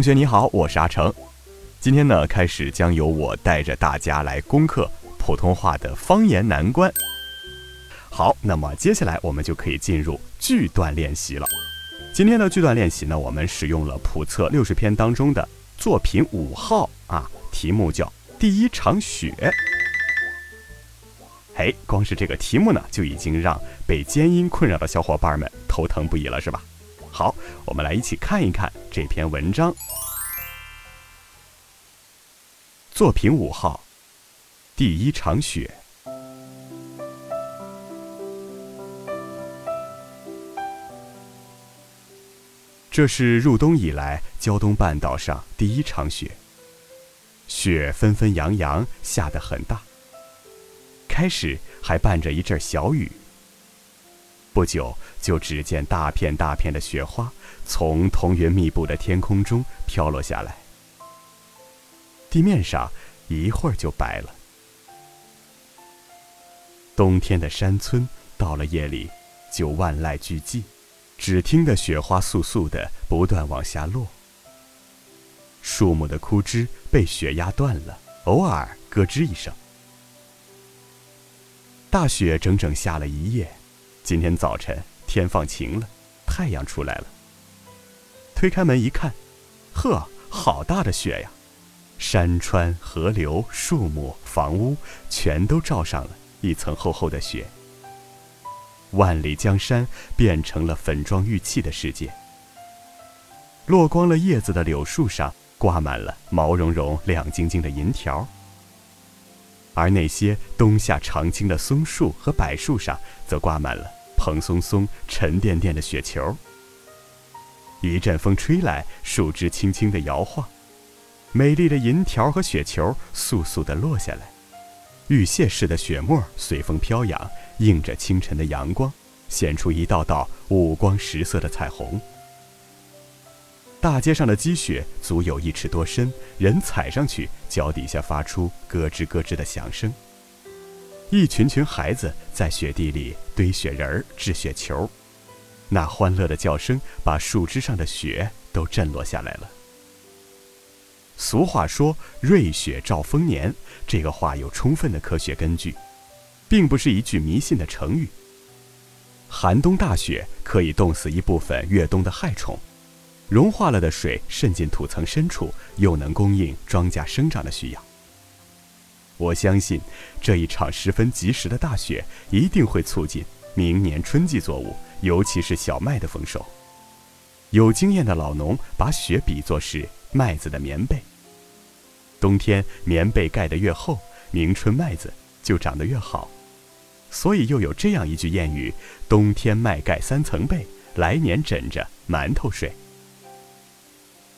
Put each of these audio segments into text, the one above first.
同学你好，我是阿成。今天呢，开始将由我带着大家来攻克普通话的方言难关。好，那么接下来我们就可以进入句段练习了。今天的句段练习呢，我们使用了普测六十篇当中的作品五号啊，题目叫《第一场雪》。哎，光是这个题目呢，就已经让被尖音困扰的小伙伴们头疼不已了，是吧？好，我们来一起看一看这篇文章。作品五号，第一场雪。这是入冬以来胶东半岛上第一场雪。雪纷纷扬扬，下得很大。开始还伴着一阵小雨。不久，就只见大片大片的雪花从彤云密布的天空中飘落下来，地面上一会儿就白了。冬天的山村到了夜里就万籁俱寂，只听得雪花簌簌的不断往下落。树木的枯枝被雪压断了，偶尔咯吱一声。大雪整整下了一夜。今天早晨天放晴了，太阳出来了。推开门一看，呵，好大的雪呀！山川、河流、树木、房屋，全都罩上了一层厚厚的雪。万里江山变成了粉妆玉砌的世界。落光了叶子的柳树上挂满了毛茸茸、亮晶晶的银条，而那些冬夏常青的松树和柏树上则挂满了。蓬松松、沉甸甸的雪球，一阵风吹来，树枝轻轻地摇晃，美丽的银条和雪球簌簌地落下来，玉屑似的雪沫随风飘扬，映着清晨的阳光，显出一道道五光十色的彩虹。大街上的积雪足有一尺多深，人踩上去，脚底下发出咯吱咯吱的响声。一群群孩子在雪地里堆雪人儿、掷雪球，那欢乐的叫声把树枝上的雪都震落下来了。俗话说“瑞雪兆丰年”，这个话有充分的科学根据，并不是一句迷信的成语。寒冬大雪可以冻死一部分越冬的害虫，融化了的水渗进土层深处，又能供应庄稼生长的需要。我相信，这一场十分及时的大雪一定会促进明年春季作物，尤其是小麦的丰收。有经验的老农把雪比作是麦子的棉被。冬天棉被盖得越厚，明春麦子就长得越好。所以又有这样一句谚语：“冬天麦盖三层被，来年枕着馒头睡。”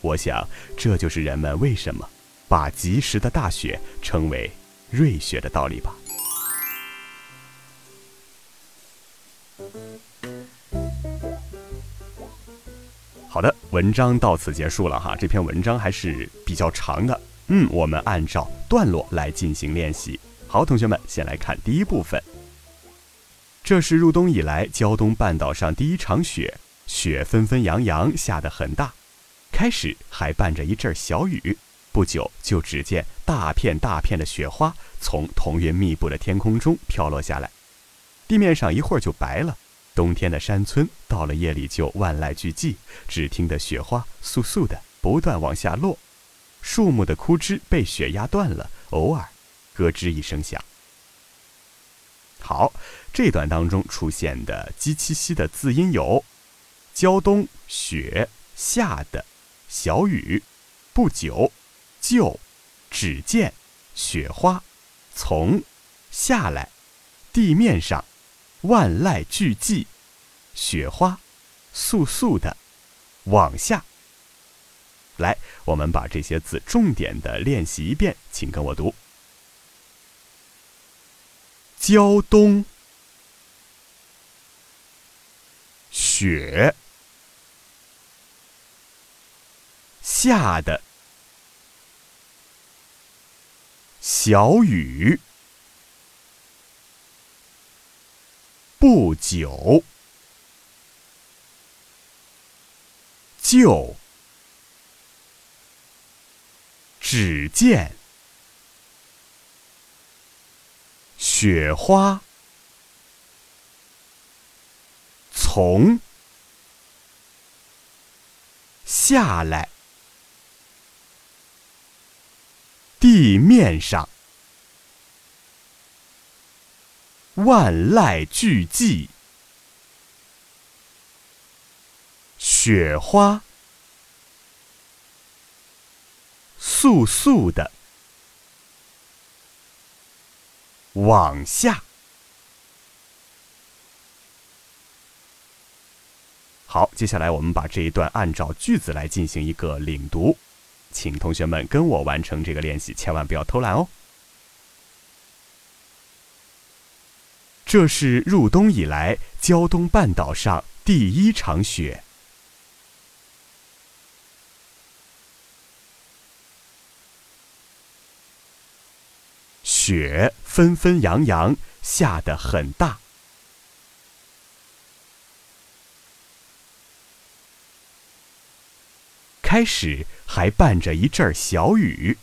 我想，这就是人们为什么把及时的大雪称为。瑞雪的道理吧。好的，文章到此结束了哈。这篇文章还是比较长的，嗯，我们按照段落来进行练习。好，同学们，先来看第一部分。这是入冬以来胶东半岛上第一场雪，雪纷纷扬扬，下得很大，开始还伴着一阵小雨。不久，就只见大片大片的雪花从彤云密布的天空中飘落下来，地面上一会儿就白了。冬天的山村到了夜里就万籁俱寂，只听得雪花簌簌的不断往下落，树木的枯枝被雪压断了，偶尔咯吱一声响。好，这段当中出现的鸡七西的字音有：胶东雪下的小雨，不久。就，只见雪花从下来，地面上，万籁俱寂，雪花簌簌的往下。来，我们把这些字重点的练习一遍，请跟我读：胶东。雪。下的。小雨，不久。就。只见。雪花。从。下来，地面上万籁俱寂，雪花。簌簌的往下。好，接下来我们把这一段按照句子来进行一个领读，请同学们跟我完成这个练习，千万不要偷懒哦。这是入冬以来胶东半岛上第一场雪。雪纷纷扬扬下得很大，开始还伴着一阵小雨，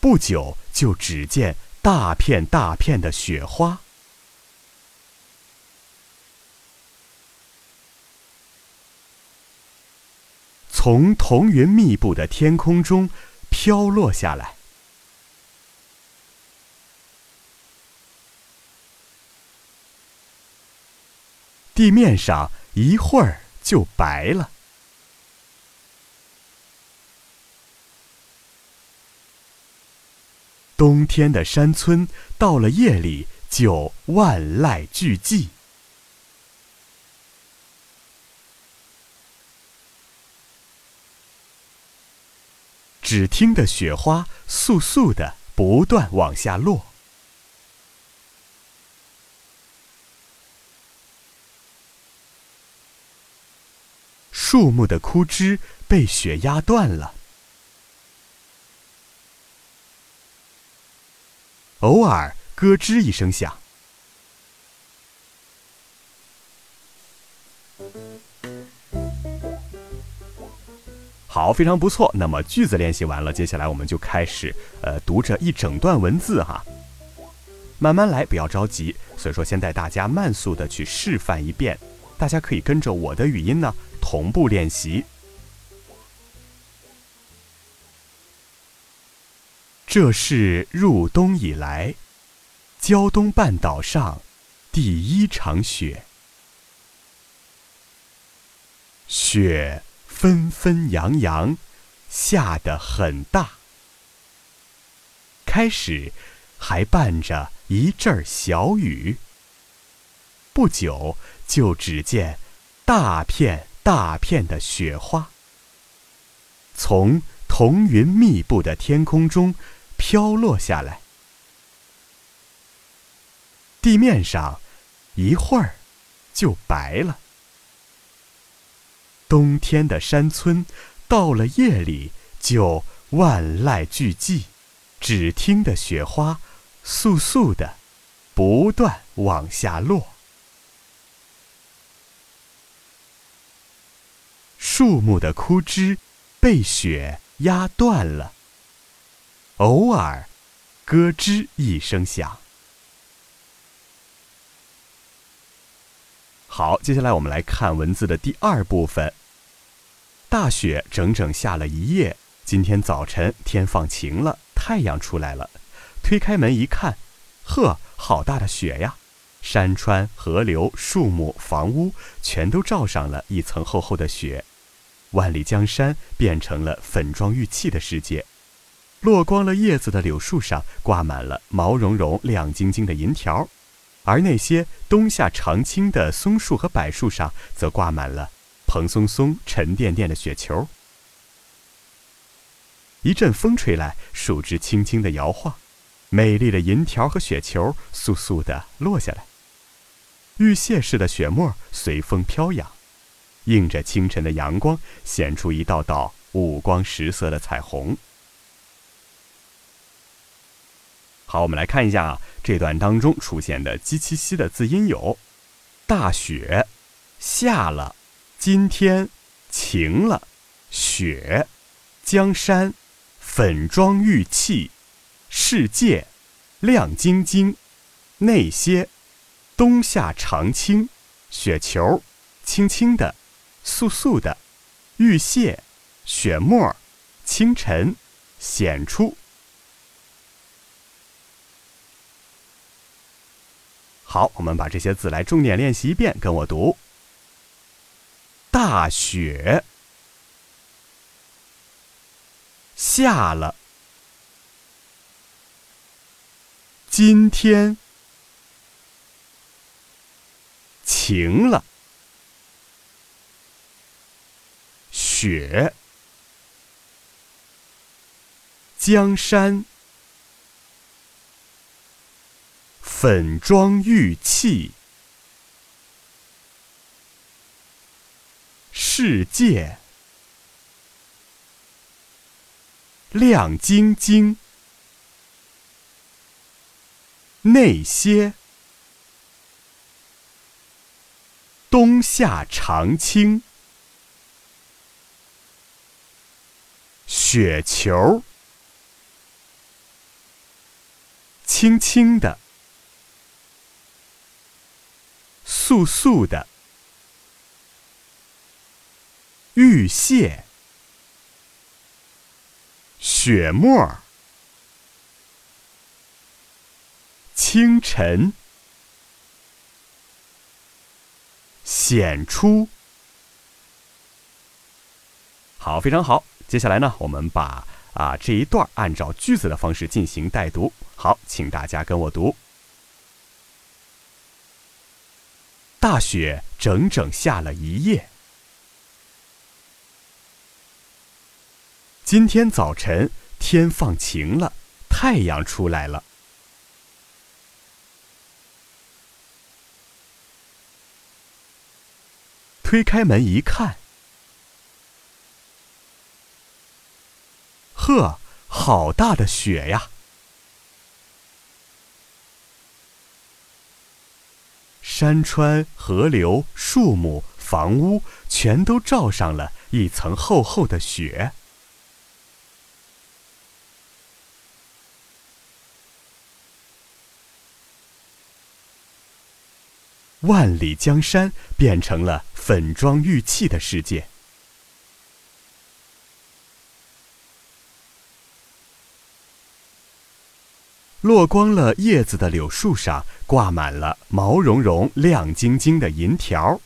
不久就只见大片大片的雪花。从彤云密布的天空中飘落下来，地面上一会儿就白了。冬天的山村到了夜里就万籁俱寂。只听得雪花簌簌的不断往下落，树木的枯枝被雪压断了，偶尔咯吱一声响。好，非常不错。那么句子练习完了，接下来我们就开始，呃，读着一整段文字哈。慢慢来，不要着急。所以说，先带大家慢速的去示范一遍，大家可以跟着我的语音呢同步练习。这是入冬以来，胶东半岛上第一场雪，雪。纷纷扬扬，下得很大。开始还伴着一阵小雨，不久就只见大片大片的雪花。从彤云密布的天空中飘落下来，地面上一会儿就白了。冬天的山村，到了夜里就万籁俱寂，只听得雪花簌簌的不断往下落，树木的枯枝被雪压断了，偶尔咯吱一声响。好，接下来我们来看文字的第二部分。大雪整整下了一夜，今天早晨天放晴了，太阳出来了。推开门一看，呵，好大的雪呀！山川、河流、树木、房屋，全都罩上了一层厚厚的雪。万里江山变成了粉妆玉砌的世界。落光了叶子的柳树上挂满了毛茸茸、亮晶晶的银条，而那些冬夏常青的松树和柏树上则挂满了蓬松松、沉甸甸的雪球。一阵风吹来，树枝轻轻地摇晃，美丽的银条和雪球簌簌地落下来。玉屑似的雪沫随风飘扬，映着清晨的阳光，显出一道道五光十色的彩虹。好，我们来看一下啊，这段当中出现的“鸡七夕”的字音有：大雪下了，今天晴了，雪江山粉妆玉砌，世界亮晶晶，那些冬夏常青，雪球轻轻的，簌簌的，玉屑雪沫清晨显出。好，我们把这些字来重点练习一遍，跟我读：大雪下了，今天晴了，雪。江山。粉妆玉砌，世界。亮晶晶。那些冬夏常青，雪球轻轻的。簌簌的玉屑，雪沫清晨显出。好，非常好。接下来呢，我们把啊这一段按照句子的方式进行带读。好，请大家跟我读。大雪整整下了一夜。今天早晨天放晴了，太阳出来了。推开门一看，呵，好大的雪呀！山川、河流、树木、房屋，全都罩上了一层厚厚的雪。万里江山变成了粉妆玉砌的世界。落光了叶子的柳树上挂满了毛茸茸、亮晶晶的银条。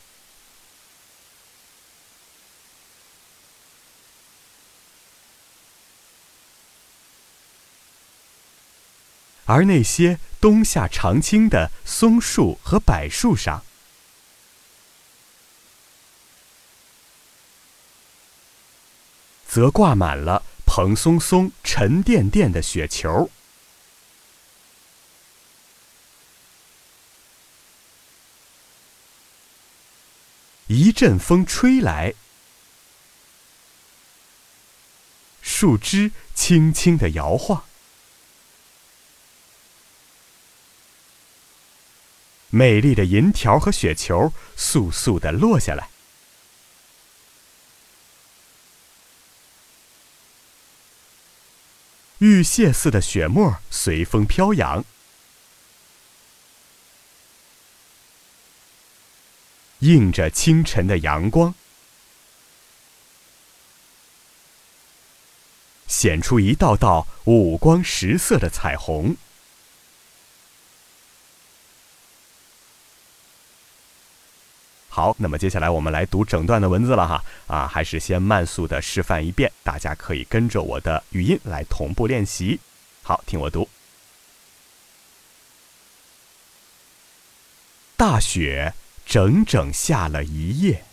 而那些冬夏常青的松树和柏树上，则挂满了蓬松松、沉甸甸的雪球。一阵风吹来，树枝轻轻的摇晃，美丽的银条和雪球簌簌的落下来，玉屑似的雪沫随风飘扬。映着清晨的阳光，显出一道道五光十色的彩虹。好，那么接下来我们来读整段的文字了哈啊，还是先慢速的示范一遍，大家可以跟着我的语音来同步练习。好，听我读。大雪整整下了一夜，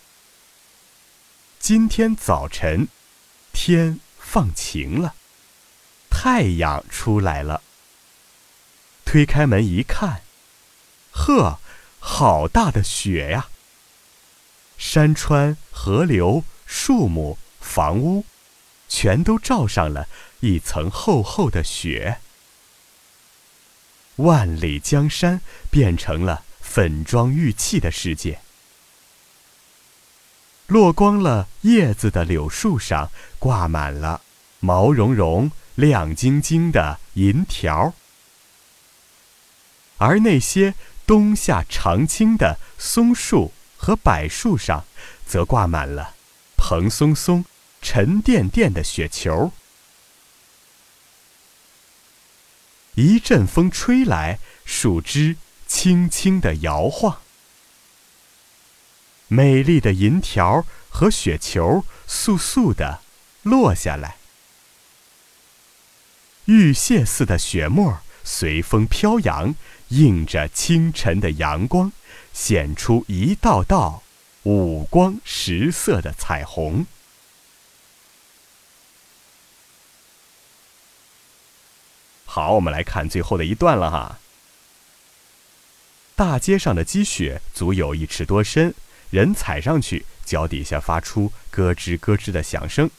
今天早晨天放晴了，太阳出来了。推开门一看，呵，好大的雪呀！山川、河流、树木、房屋，全都罩上了一层厚厚的雪。万里江山变成了粉妆玉砌的世界。落光了叶子的柳树上挂满了毛茸茸、亮晶晶的银条，而那些冬夏常青的松树。和柏树上，则挂满了蓬松松、沉甸甸的雪球。一阵风吹来，树枝轻轻地摇晃，美丽的银条和雪球簌簌地落下来，玉屑似的雪沫随风飘扬，映着清晨的阳光。显出一道道五光十色的彩虹。好，我们来看最后的一段了哈。大街上的积雪足有一尺多深，人踩上去，脚底下发出咯吱咯吱的响声。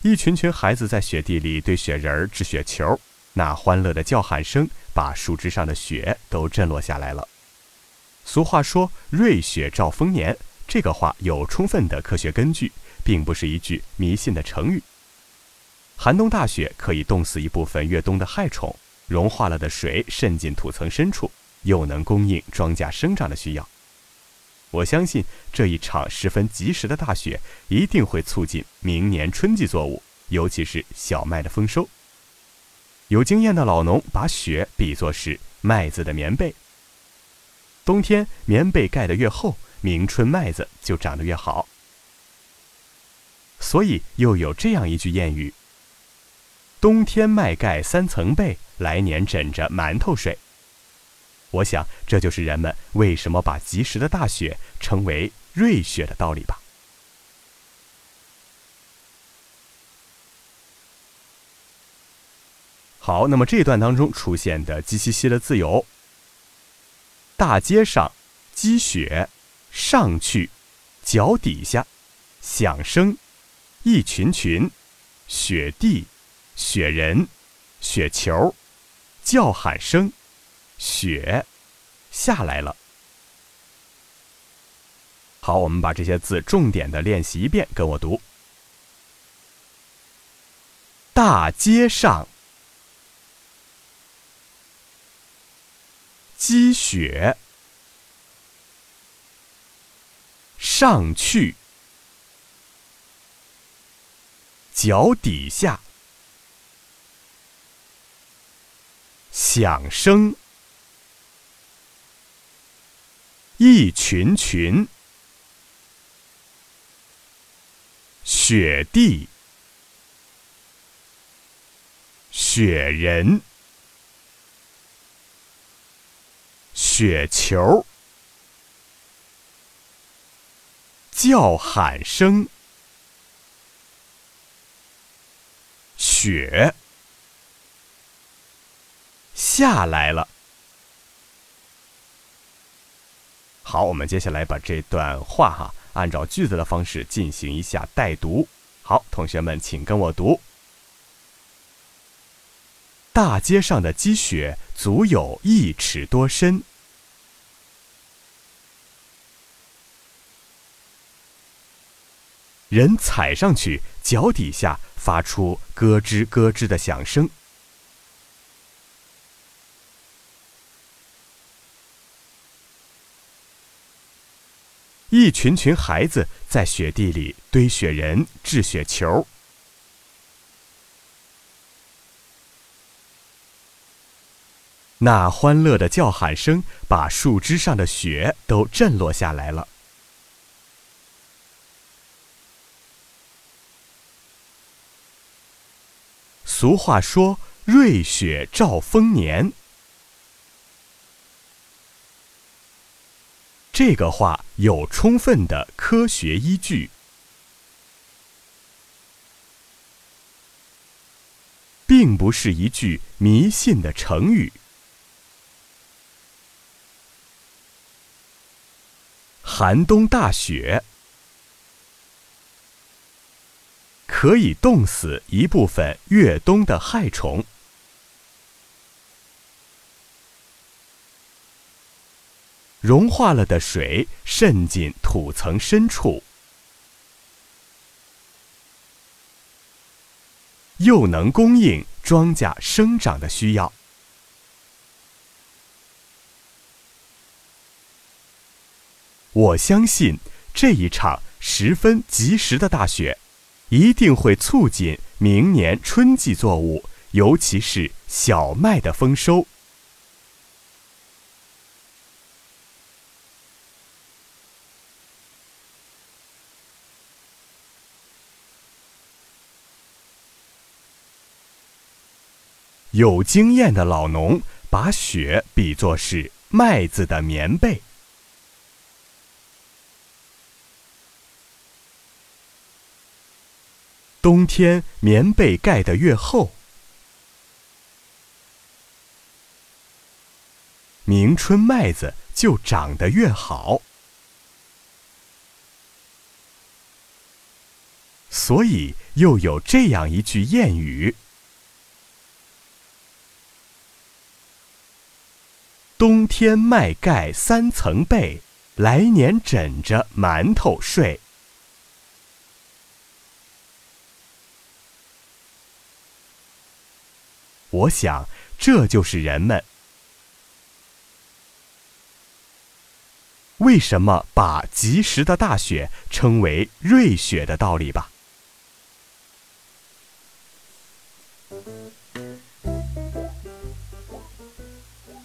一群群孩子在雪地里堆雪人、掷雪球，那欢乐的叫喊声把树枝上的雪都震落下来了。俗话说“瑞雪兆丰年”，这个话有充分的科学根据，并不是一句迷信的成语。寒冬大雪可以冻死一部分越冬的害虫，融化了的水渗进土层深处，又能供应庄稼生长的需要。我相信这一场十分及时的大雪一定会促进明年春季作物，尤其是小麦的丰收。有经验的老农把雪比作是麦子的棉被。冬天棉被盖得越厚，明春麦子就长得越好。所以又有这样一句谚语：“冬天麦盖三层被，来年枕着馒头睡。”我想这就是人们为什么把及时的大雪称为瑞雪的道理吧。好，那么这一段当中出现的“鸡西西”的字有。大街上，积雪，上去，脚底下，响声，一群群，雪地，雪人，雪球，叫喊声，雪，下来了。好，我们把这些字重点的练习一遍，跟我读。大街上。积雪，上去，脚底下，响声，一群群，雪地，雪人。雪球，叫喊声，雪。下来了。好，我们接下来把这段话哈，按照句子的方式进行一下带读。好，同学们，请跟我读。大街上的积雪足有一尺多深。人踩上去，脚底下发出咯吱咯吱的响声。一群群孩子在雪地里堆雪人掷雪球。那欢乐的叫喊声把树枝上的雪都震落下来了。俗话说瑞雪兆丰年。这个话有充分的科学依据，并不是一句迷信的成语。寒冬大雪可以冻死一部分越冬的害虫。融化了的水渗进土层深处，又能供应庄稼生长的需要。我相信这一场十分及时的大雪，一定会促进明年春季作物，尤其是小麦的丰收。有经验的老农把雪比作是麦子的棉被。冬天棉被盖得越厚，明春麦子就长得越好。所以又有这样一句谚语。冬天麦盖三层被，来年枕着馒头睡。我想，这就是人们为什么把及时的大雪称为瑞雪的道理吧。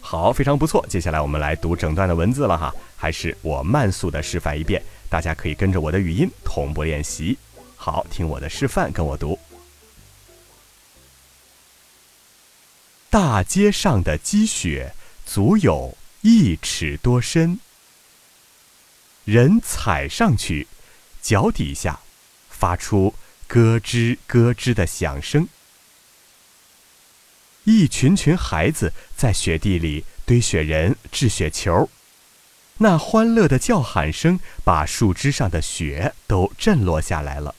好，非常不错。接下来我们来读整段的文字了哈，还是我慢速的示范一遍，大家可以跟着我的语音同步练习。好，听我的示范，跟我读。大街上的积雪足有一尺多深，人踩上去，脚底下发出咯吱咯吱的响声。一群群孩子在雪地里堆雪人、掷雪球，那欢乐的叫喊声把树枝上的雪都震落下来了。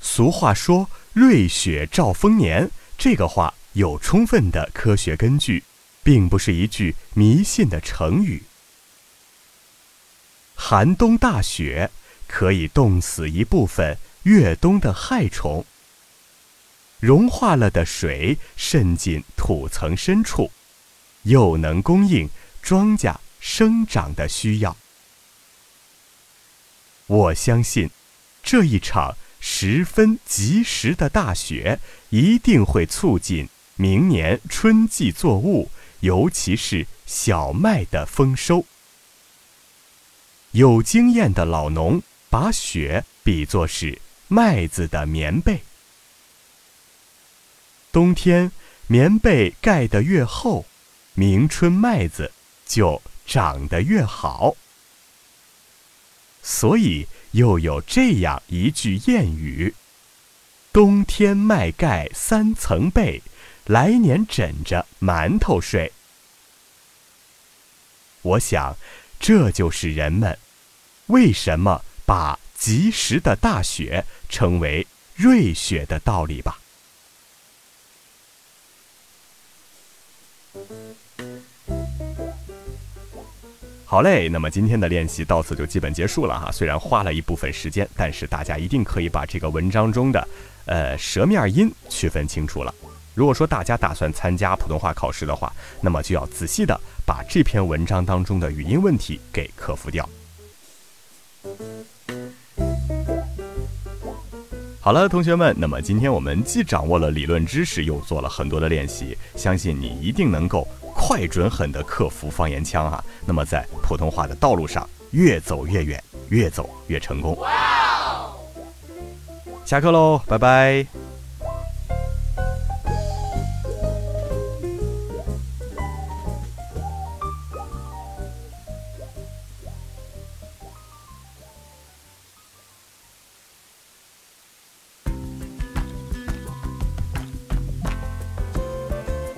俗话说“瑞雪兆丰年”，这个话有充分的科学根据，并不是一句迷信的成语。寒冬大雪可以冻死一部分越冬的害虫。融化了的水渗进土层深处，又能供应庄稼生长的需要。我相信，这一场十分及时的大雪一定会促进明年春季作物，尤其是小麦的丰收。有经验的老农把雪比作是麦子的棉被。冬天棉被盖得越厚，明春麦子就长得越好。所以又有这样一句谚语：“冬天麦盖三层被，来年枕着馒头睡。”我想，这就是人们为什么把及时的大雪称为瑞雪的道理吧。好嘞，那么今天的练习到此就基本结束了哈。虽然花了一部分时间，但是大家一定可以把这个文章中的，呃，舌面音区分清楚了。如果说大家打算参加普通话考试的话，那么就要仔细的把这篇文章当中的语音问题给克服掉。好了，同学们，那么今天我们既掌握了理论知识，又做了很多的练习，相信你一定能够。快准狠地克服方言腔啊！那么在普通话的道路上越走越远，越走越成功。下课喽，拜拜。